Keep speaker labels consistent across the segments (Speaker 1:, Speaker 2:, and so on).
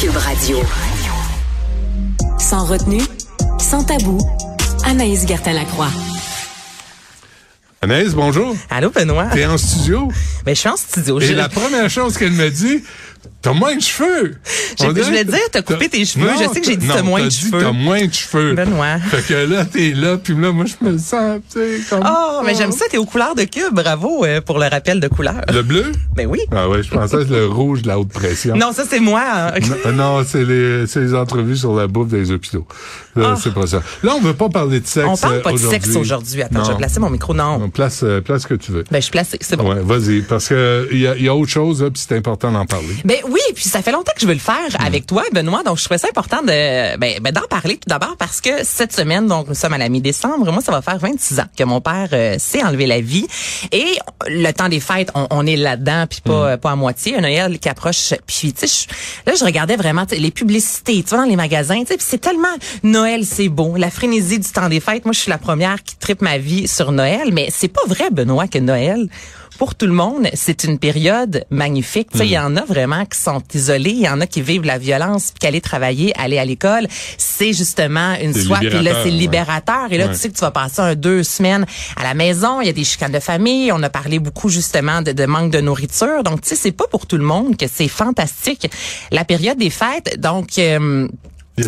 Speaker 1: Cube Radio. Sans retenue, sans tabou, Anaïs Gertin-Lacroix.
Speaker 2: Anaïs, bonjour.
Speaker 3: Allô, Benoît.
Speaker 2: T'es en studio?
Speaker 3: Ben, je suis en studio.
Speaker 2: Et la première chose qu'elle me dit, t'as moins de cheveux.
Speaker 3: Je voulais dire, t'as coupé tes cheveux.
Speaker 2: Non,
Speaker 3: Je sais que j'ai dit t'as moins de cheveux.
Speaker 2: T'as moins de cheveux.
Speaker 3: Benoît.
Speaker 2: Fait que là, t'es là, puis là, moi, je me sens, tu sais, comme...
Speaker 3: Oh, mais j'aime ça, t'es aux couleurs de cube. Bravo euh, pour le rappel de couleurs.
Speaker 2: Le bleu?
Speaker 3: Ben oui.
Speaker 2: Ah ouais, je pensais que le rouge de la haute pression.
Speaker 3: Non, ça, c'est moi. hein.
Speaker 2: Non, non, c'est les, c'est les entrevues sur la bouffe des hôpitaux. Là, C'est pas ça. Là, on veut pas parler de sexe
Speaker 3: Ah. On parle pas de
Speaker 2: aujourd'hui.
Speaker 3: sexe aujourd'hui. Attends,
Speaker 2: Non.
Speaker 3: je vais placer mon micro. Non.
Speaker 2: On place, euh, place ce que tu veux.
Speaker 3: Ben, je suis placée. C'est bon.
Speaker 2: Ouais, vas-y, parce que il y a, y a autre chose, puis c'est important d'en parler.
Speaker 3: Ben oui, puis ça fait longtemps que je veux le faire
Speaker 2: Hmm.
Speaker 3: avec toi, Benoît. Donc je trouvais ça important de ben, ben, d'en parler tout d'abord parce que cette semaine, donc nous sommes à la mi-décembre. Moi, ça va faire 26 ans que mon père euh, s'est enlevé la vie. Et le temps des fêtes, on, on est là-dedans, puis pas euh, pas à moitié. Un Noël qui approche. Puis tu sais, là je regardais vraiment les publicités, tu vois dans les magasins. Tu sais, c'est tellement Noël, c'est beau. La frénésie du temps des fêtes. Moi, je suis la première qui tripe ma vie sur Noël, mais c'est pas vrai, Benoît, que Noël pour tout le monde, c'est une période magnifique. Il y en a vraiment qui sont isolés, il y en a qui vivent la violence, puis qu'aller travailler, aller à l'école, c'est justement une soie. Puis là,
Speaker 2: libérateur,
Speaker 3: c'est
Speaker 2: ouais.
Speaker 3: libérateur. Et là,
Speaker 2: Ouais.
Speaker 3: tu sais que tu vas passer un deux semaines à la maison. Il y a des chicanes de famille. On a parlé beaucoup justement de, de manque de nourriture. Donc, tu sais, c'est pas pour tout le monde que c'est fantastique la période des fêtes. Donc euh,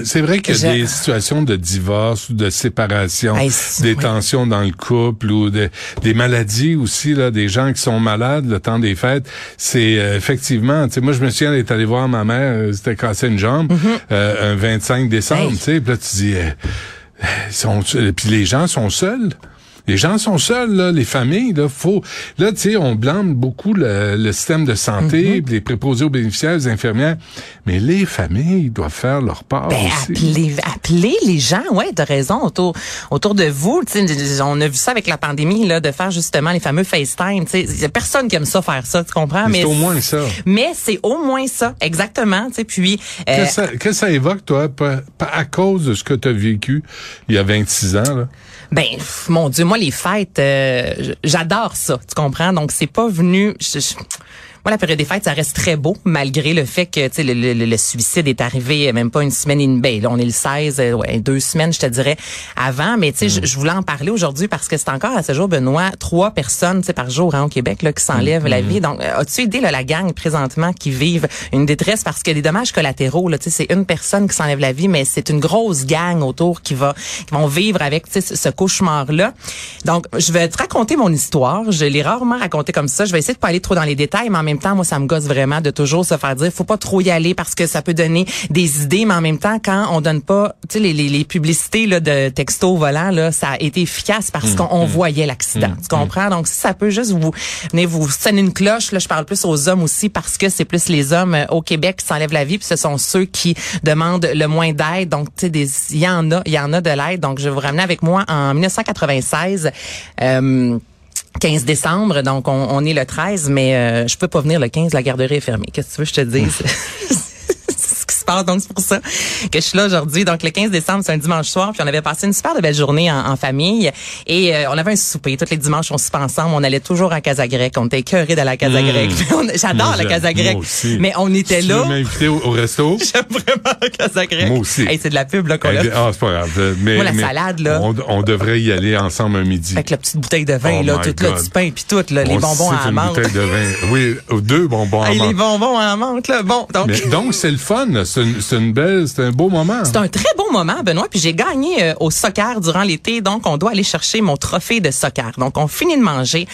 Speaker 2: C'est vrai qu'il y a
Speaker 3: Je-
Speaker 2: des situations de divorce ou de séparation,
Speaker 3: Hey,
Speaker 2: des
Speaker 3: oui.
Speaker 2: tensions dans le couple ou de- des maladies aussi, là, des gens qui sont malades le temps des fêtes. C'est euh, effectivement, tu sais, moi je me souviens d'être allé voir ma mère, euh, c'était cassé une jambe, euh, un 25 décembre,
Speaker 3: Mm-hmm. Hey.
Speaker 2: tu sais, puis là tu dis, euh, sont, puis les gens sont seuls. Les gens sont seuls, là, les familles, là, faut, là, tu sais, on blâme beaucoup le, le système de santé, puis les préposés aux bénéficiaires, les infirmières, mais les familles doivent faire leur part
Speaker 3: Ben,
Speaker 2: aussi.
Speaker 3: appelez, appelez les gens, ouais, t'as raison, autour, autour de vous. Tu sais, on a vu ça avec la pandémie, là, de faire justement les fameux FaceTime. Tu sais, y a personne qui aime ça faire ça, tu comprends?
Speaker 2: Mais c'est au moins ça.
Speaker 3: Mais c'est au moins ça, exactement. Tu sais, puis euh,
Speaker 2: Qu'est-ce que ça, que ça évoque, toi, à cause de ce que tu as vécu il y a 26 ans, là?
Speaker 3: Ben, pff, mon Dieu, moi les fêtes, euh, j'adore ça, tu comprends? Donc c'est pas venu. Moi, la période des fêtes, ça reste très beau, malgré le fait que tu sais, le, le- le suicide est arrivé euh, même pas une semaine et demie. Ben, là, on est le 16, euh, ouais, deux semaines, je te dirais, avant. Mais tu sais, je- je voulais en parler aujourd'hui parce que c'est encore à ce jour, Benoît, trois personnes tu sais, par jour hein, au Québec là, qui s'enlèvent la vie. Donc, euh, as-tu idée, là, la gang présentement qui vivent une détresse? Parce que des dommages collatéraux, là, tu sais, c'est une personne qui s'enlève la vie, mais c'est une grosse gang autour qui va, qui vont vivre avec ce ce cauchemar-là. Donc, je vais te raconter mon histoire. Je l'ai rarement raconté comme ça. Je vais essayer de pas aller trop dans les détails, mais en même temps, moi, ça me gosse vraiment de toujours se faire dire, faut pas trop y aller parce que ça peut donner des idées, mais en même temps, quand on donne pas, tu sais, les, les, les publicités là, de texto volant, là, ça a été efficace parce qu'on on voyait l'accident. Tu comprends? Donc, si ça peut juste vous, venez vous sonner une cloche, là, je parle plus aux hommes aussi parce que c'est plus les hommes euh, au Québec qui s'enlèvent la vie, puis ce sont ceux qui demandent le moins d'aide. Donc, tu sais, des- il y en a, il y en a de l'aide. Donc, je vais vous ramener avec moi en 1996. Euh, 15 décembre, donc on, on est le 13, mais euh, je peux pas venir le 15, la garderie est fermée. Qu'est-ce que tu veux que je te dise? Se passe, donc c'est pour ça que je suis là aujourd'hui. Donc le 15 décembre, c'est un dimanche soir, puis on avait passé une super de belle journée en, en famille et euh, on avait un souper. Tous les dimanches, on soupe ensemble. On allait toujours à Casa Grecque. On était écœurés de la Casa
Speaker 2: Mmh.
Speaker 3: Grecque. J'adore la. Casa Grecque. Mais on était
Speaker 2: Tu
Speaker 3: là.
Speaker 2: m'inviter au, au resto?
Speaker 3: J'aime vraiment la Casa Grecque.
Speaker 2: Moi aussi.
Speaker 3: Hey, c'est de la pub là qu'on a.
Speaker 2: Ah, c'est pas grave. Euh, Mais,
Speaker 3: Moi, la
Speaker 2: mais
Speaker 3: salade, là.
Speaker 2: On, on devrait y aller ensemble un midi.
Speaker 3: Avec la petite bouteille de vin,
Speaker 2: Oh
Speaker 3: là, tout là, du pain puis tout, là, les
Speaker 2: On
Speaker 3: bonbons à
Speaker 2: une
Speaker 3: menthe.
Speaker 2: bouteille de vin. Oui, euh, deux bonbons à
Speaker 3: Hey, les
Speaker 2: menthe.
Speaker 3: bonbons à menthe, là. Bon, donc.
Speaker 2: Mais donc, c'est le fun. C'est une, belle, c'est un beau moment.
Speaker 3: C'est un très beau moment, Benoît. Puis j'ai gagné euh, au soccer durant l'été, donc on doit aller chercher mon trophée de soccer. Donc on finit de manger.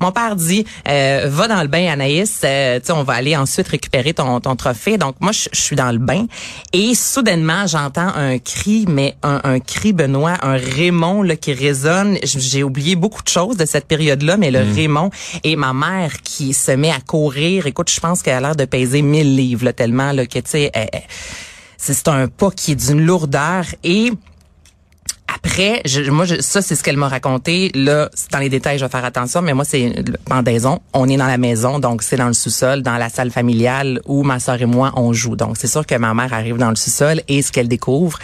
Speaker 3: Mon père dit, euh, va dans le bain, Anaïs. Euh, tu sais, on va aller ensuite récupérer ton, ton trophée. Donc moi, je suis dans le bain et soudainement, j'entends un cri, mais un, un cri, Benoît, un Raymond là, qui résonne. J'ai oublié beaucoup de choses de cette période-là, mais le Raymond et ma mère qui se met à courir. Écoute, je pense qu'elle a l'air de peser 1000 livres, là, tellement là, que tu sais. C'est un pas qui est d'une lourdeur et après, je, moi, je, ça, c'est ce qu'elle m'a raconté. Là, dans les détails, je vais faire attention, mais moi, c'est pendaison. On est dans la maison, donc c'est dans le sous-sol, dans la salle familiale où ma sœur et moi, on joue. Donc, c'est sûr que ma mère arrive dans le sous-sol et ce qu'elle découvre,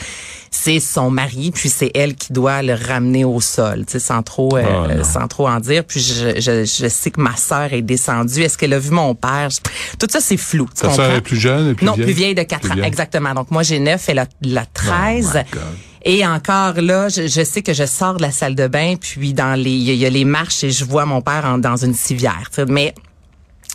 Speaker 3: c'est son mari, puis c'est elle qui doit le ramener au sol, tu sais, sans trop, euh,
Speaker 2: Oh,
Speaker 3: sans trop en dire. Puis je, je, je sais que ma sœur est descendue. Est-ce qu'elle a vu mon père? Tout ça c'est flou.
Speaker 2: Ta sœur est plus jeune et plus
Speaker 3: Non,
Speaker 2: vieille?
Speaker 3: plus vieille? de 4
Speaker 2: Plus
Speaker 3: ans,
Speaker 2: vieille.
Speaker 3: exactement. Donc moi j'ai 9, elle a la 13.
Speaker 2: Oh my God.
Speaker 3: Et encore là, je, je sais que je sors de la salle de bain, puis dans les, il y, a- il y a les marches et je vois mon père en- dans une civière. Mais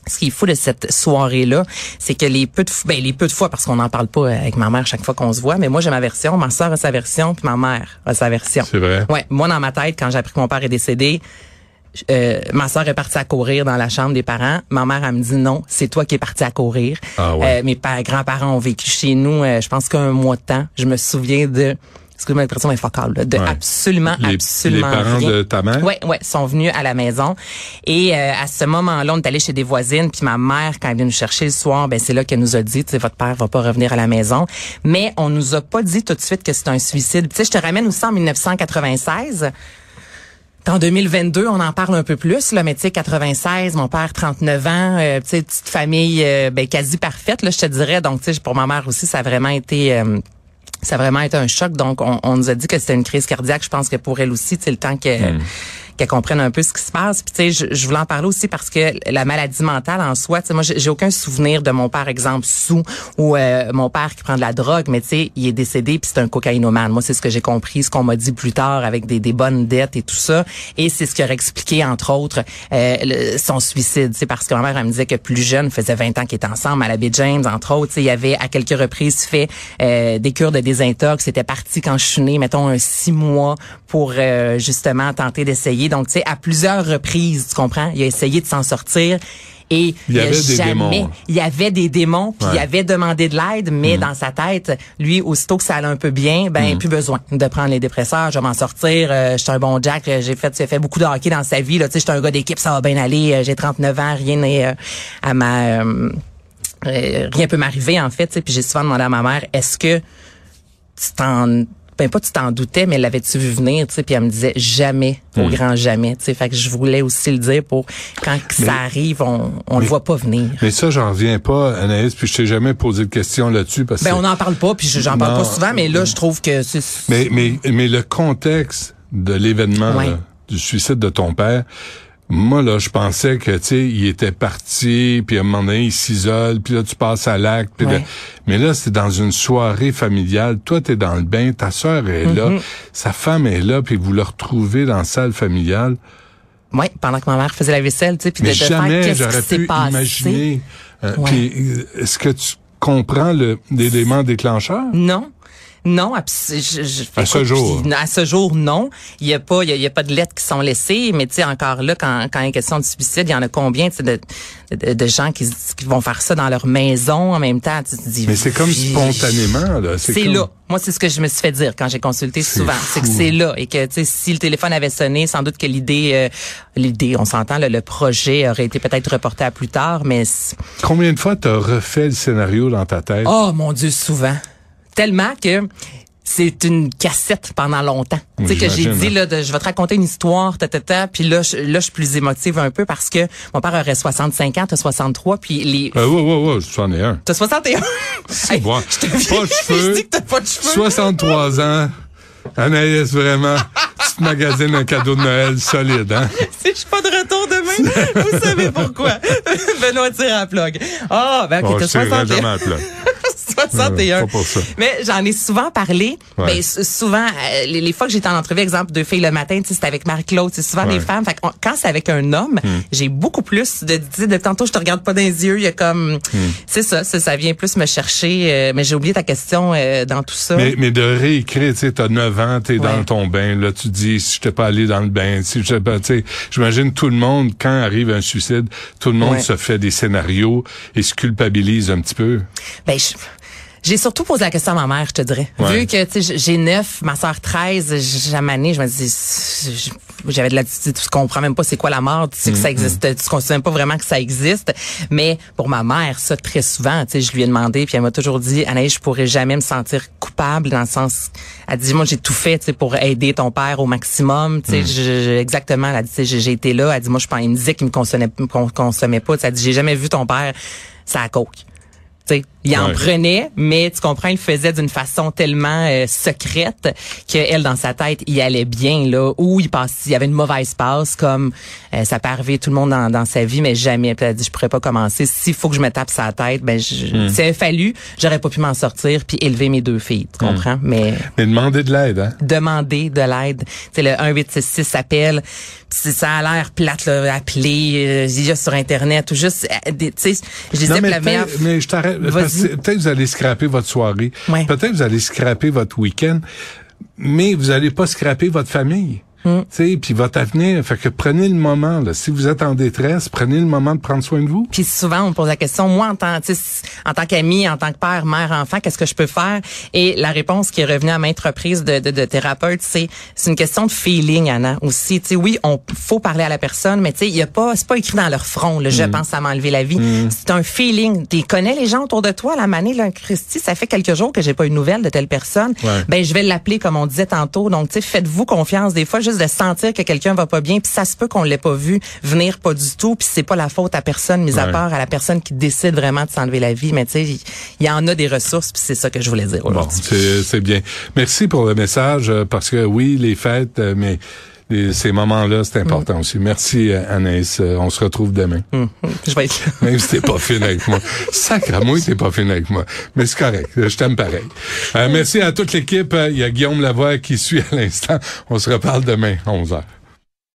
Speaker 3: ce qui est fou de cette soirée-là, c'est que les peu de fois, ben les peu de fois, parce qu'on n'en parle pas avec ma mère chaque fois qu'on se voit, mais moi j'ai ma version, ma soeur a sa version, puis ma mère a sa version.
Speaker 2: C'est vrai.
Speaker 3: Ouais, moi dans ma tête, quand j'ai appris que mon père est décédé, euh, ma soeur est partie à courir dans la chambre des parents. Ma mère, elle me dit non, c'est toi qui es partie à courir.
Speaker 2: Ah ouais.
Speaker 3: Euh, mes pa- grands-parents ont vécu chez nous, euh, je pense qu'un mois de temps. Je me souviens de, excuse-moi l'expression là, de
Speaker 2: Ouais.
Speaker 3: absolument,
Speaker 2: Les-
Speaker 3: absolument
Speaker 2: les parents
Speaker 3: rien.
Speaker 2: de ta mère?
Speaker 3: Ouais, ouais, sont venus à la maison. Et euh, à ce moment-là, on est allé chez des voisines, puis ma mère, quand elle vient nous chercher le soir, ben c'est là qu'elle nous a dit, tu sais, votre père va pas revenir à la maison. Mais on nous a pas dit tout de suite que c'est un suicide. Tu sais, je te ramène aussi en 1996. En 2022, on en parle un peu plus, là, mais tu sais, 96, mon père 39 ans, euh, petite famille euh, ben, quasi parfaite, là, je te dirais. Donc, tu sais, pour ma mère aussi, ça a vraiment été... euh, ça a vraiment été un choc. Donc, on, on nous a dit que c'était une crise cardiaque. Je pense que pour elle aussi, c'est le temps que qu'elle comprenne un peu ce qui se passe. Puis tu sais, je, je voulais en parler aussi parce que la maladie mentale en soi, tu sais, moi j'ai aucun souvenir de mon père exemple sous ou euh, mon père qui prend de la drogue, mais tu sais, il est décédé puis c'est un cocaïnomane. Moi, c'est ce que j'ai compris, ce qu'on m'a dit plus tard avec des, des bonnes dettes et tout ça. Et c'est ce qui aurait expliqué entre autres euh, son suicide. C'est parce que ma mère elle me disait que plus jeune, faisait 20 ans qu'ils étaient ensemble à la James entre autres. Il y avait à quelques reprises fait euh, des cures de désintox. C'était parti quand je suis née, mettons un six mois pour euh, justement tenter d'essayer. Donc, tu sais, à plusieurs reprises, tu comprends, il a essayé de s'en sortir. Et
Speaker 2: Il y des
Speaker 3: jamais,
Speaker 2: démons.
Speaker 3: il y avait des démons, puis il avait demandé de l'aide, mais dans sa tête, lui, aussitôt que ça allait un peu bien, ben plus besoin de prendre les dépresseurs, je vais m'en sortir, euh, j'étais un bon Jack, euh, j'ai fait j'ai fait beaucoup de hockey dans sa vie, là, tu sais, j'étais un gars d'équipe, ça va bien aller, euh, j'ai 39 ans, rien n'est euh, à ma euh, rien peut m'arriver en fait, tu sais, puis j'ai souvent demandé à ma mère, est-ce que tu t'en ben pas tu t'en doutais mais l'avais-tu vu venir tu sais? Puis elle me disait jamais au grand jamais tu sais fait que je voulais aussi le dire pour quand que ça arrive on on le voit pas venir
Speaker 2: Mais ça, j'en reviens pas, Anaïs, puis je t'ai jamais posé de questions là-dessus parce que.
Speaker 3: Ben on n'en parle pas, puis je- j'en parle pas souvent, mais là je trouve que c'est
Speaker 2: Mais, mais, mais le contexte de l'événement,
Speaker 3: Ouais.
Speaker 2: du suicide de ton père, moi, là, je pensais que, tu sais, il était parti, puis à un moment donné, il s'isole, puis là, tu passes à l'acte. puis
Speaker 3: Ouais.
Speaker 2: là- mais là, c'est dans une soirée familiale. Toi, t'es dans le bain, ta sœur est là,
Speaker 3: Mm-hmm.
Speaker 2: sa femme est là, puis vous le retrouvez dans la salle familiale.
Speaker 3: ouais pendant que ma mère faisait la vaisselle, tu sais, puis de, de faire
Speaker 2: jamais
Speaker 3: qu'est-ce qui s'est
Speaker 2: pu
Speaker 3: passé.
Speaker 2: imaginer. euh,
Speaker 3: Ouais.
Speaker 2: puis, euh, est-ce que tu comprends le- l'élément déclencheur?
Speaker 3: Non. Non, je, je-
Speaker 2: À ce jour.
Speaker 3: à ce jour, non. Il y a pas, il y a, il y a pas de lettres qui sont laissées, mais tu sais encore là, quand, quand il y a question de suicide, il y en a combien tu sais, de, de, de gens qui, qui vont faire ça dans leur maison en même temps? Tu te dis,
Speaker 2: Mais c'est comme spontanément, là.
Speaker 3: C'est
Speaker 2: comme-
Speaker 3: là. Moi, c'est ce que je me suis fait dire quand j'ai consulté souvent. C'est que c'est là. Et que, tu sais, si le téléphone avait sonné, sans doute que l'idée, euh, l'idée, on s'entend, le projet aurait été peut-être reporté à plus tard, mais,
Speaker 2: Combien de fois t'as refait le scénario dans ta tête?
Speaker 3: oh mon Dieu, souvent. Tellement que, c'est une cassette pendant longtemps. Tu sais que j'ai dit
Speaker 2: hein.
Speaker 3: là, de, je vais te raconter une histoire, ta ta ta, puis là, je, là, je suis plus émotive un peu parce que mon père aurait 65 ans, t'as 63, puis les,
Speaker 2: Euh, ouais, ouais, ouais, j'en ai un.
Speaker 3: t'as 61. Hey,
Speaker 2: bon.
Speaker 3: je te
Speaker 2: Pas de
Speaker 3: je
Speaker 2: cheveux.
Speaker 3: dis que t'as pas de cheveux.
Speaker 2: 63 ans. Anaïs, vraiment, tu te magasines un cadeau de Noël solide, hein?
Speaker 3: Si je suis pas de retour demain, vous savez pourquoi. Benoît tire à plug. Ah, ben ok,
Speaker 2: Bon,
Speaker 3: t'as
Speaker 2: je tirerai
Speaker 3: 61.
Speaker 2: Jamais à plat.
Speaker 3: 61.
Speaker 2: Pas pour ça.
Speaker 3: Mais j'en ai souvent parlé.
Speaker 2: Ouais.
Speaker 3: Ben, souvent, euh, les, les fois que j'étais en entrevue, exemple, deux filles le matin, c'était avec Marie-Claude, c'est souvent
Speaker 2: Ouais. Hmm.
Speaker 3: des femmes. Fait que on- quand c'est avec un homme, j'ai beaucoup plus de, sais, de tantôt, je te regarde pas dans les yeux, il y a comme,
Speaker 2: Hmm.
Speaker 3: c'est ça, ça, ça vient plus me chercher. euh, mais j'ai oublié ta question euh, dans tout ça.
Speaker 2: Mais, mais de réécrire, tu sais, t'as 9 ans, t'es dans
Speaker 3: Ouais.
Speaker 2: ton bain, là, tu dis, si j'étais pas allé dans le bain, si j'étais pas, tu sais, j'imagine tout le monde, quand arrive un suicide, tout le monde se fait des scénarios et se culpabilise un petit peu.
Speaker 3: Ben, je- j'ai surtout posé la question à ma mère, je te dirais.
Speaker 2: Ouais.
Speaker 3: Vu que j'ai 9, ma soeur 13, jamais je me dis j'avais de la tu comprends même pas c'est quoi la mort, tu sais que ça existe, tu considères même pas vraiment que ça existe, mais pour ma mère ça très souvent, tu sais je lui ai demandé puis elle m'a toujours dit Anaïs, je pourrais jamais me sentir coupable dans le sens elle dit moi j'ai tout fait tu sais pour aider ton père au maximum, tu sais je- exactement, elle a dit j'ai j'ai été là, elle dit moi je pense il me disait qu'il me consommait, me con- consommait pas, Tu sais, elle dit j'ai jamais vu ton père ça coke. Tu sais, Il en prenait, mais tu comprends, il le faisait d'une façon tellement euh, secrète qu'elle, dans sa tête, il allait bien, là, ou il passe, il y avait une mauvaise passe, comme euh, ça peut arriver tout le monde dans, dans sa vie, mais jamais. Puis elle a dit, je pourrais pas commencer. S'il faut que je me tape sa tête, ben, je,
Speaker 2: Hmm.
Speaker 3: fallu, j'aurais pas pu m'en sortir puis élever mes deux filles, tu comprends? Mais
Speaker 2: Mais demander de l'aide, hein?
Speaker 3: demander de l'aide. Sais, le 1866 s'appelle. Puis si ça a l'air plate, là, appeler, euh, sur Internet ou juste, euh, tu sais, je disais
Speaker 2: mais,
Speaker 3: la meilleure...
Speaker 2: mais je t'arrête. Peut-être vous allez scraper votre soirée.
Speaker 3: Ouais.
Speaker 2: Peut-être vous allez scraper votre week-end. Mais vous allez pas scraper votre famille. Tu sais, puis votre avenir. Fait que prenez le moment, là. Si vous êtes en détresse, prenez le moment de prendre soin de vous.
Speaker 3: Puis souvent, on me pose la question, moi, en tant, en tant qu'ami, en tant que père, mère, enfant, qu'est-ce que je peux faire? Et la réponse qui est revenue à maintes reprises de, de, de thérapeutes, c'est c'est une question de feeling, Anna, aussi. Tu sais, oui, on faut parler à la personne, mais tu sais, il y a pas, c'est pas écrit dans leur front, là, je pense, ça m'a enlevé la vie. C'est un feeling. Tu connais les gens autour de toi, la manée, là, Christy, ça fait quelques jours que j'ai pas eu de nouvelles de telle personne.
Speaker 2: Ouais.
Speaker 3: Ben, je vais l'appeler, comme on disait tantôt. Donc, tu sais, faites-vous confiance. Des fois, juste de sentir que quelqu'un va pas bien, puis ça se peut qu'on l'ait pas vu venir pas du tout, puis c'est pas la faute à personne, mis à part à la personne qui décide vraiment de s'enlever la vie. Mais tu sais, il y en a des ressources, puis c'est ça que je voulais dire
Speaker 2: Bon,
Speaker 3: aujourd'hui.
Speaker 2: c'est c'est bien. Merci pour le message, euh, parce que oui, les fêtes, euh, mais les- ces moments-là, c'est
Speaker 3: Mm.
Speaker 2: important aussi. Merci, euh, Anaïs. Euh, On se retrouve demain.
Speaker 3: Hum, hum, Je vais être là.
Speaker 2: Même si t'es pas fine avec moi. Sacre-moi, t'es pas fine avec moi. Mais c'est correct. Je t'aime pareil. Euh, merci à toute l'équipe. Il y a Guillaume Lavoie qui suit à l'instant. On se reparle demain, 11h.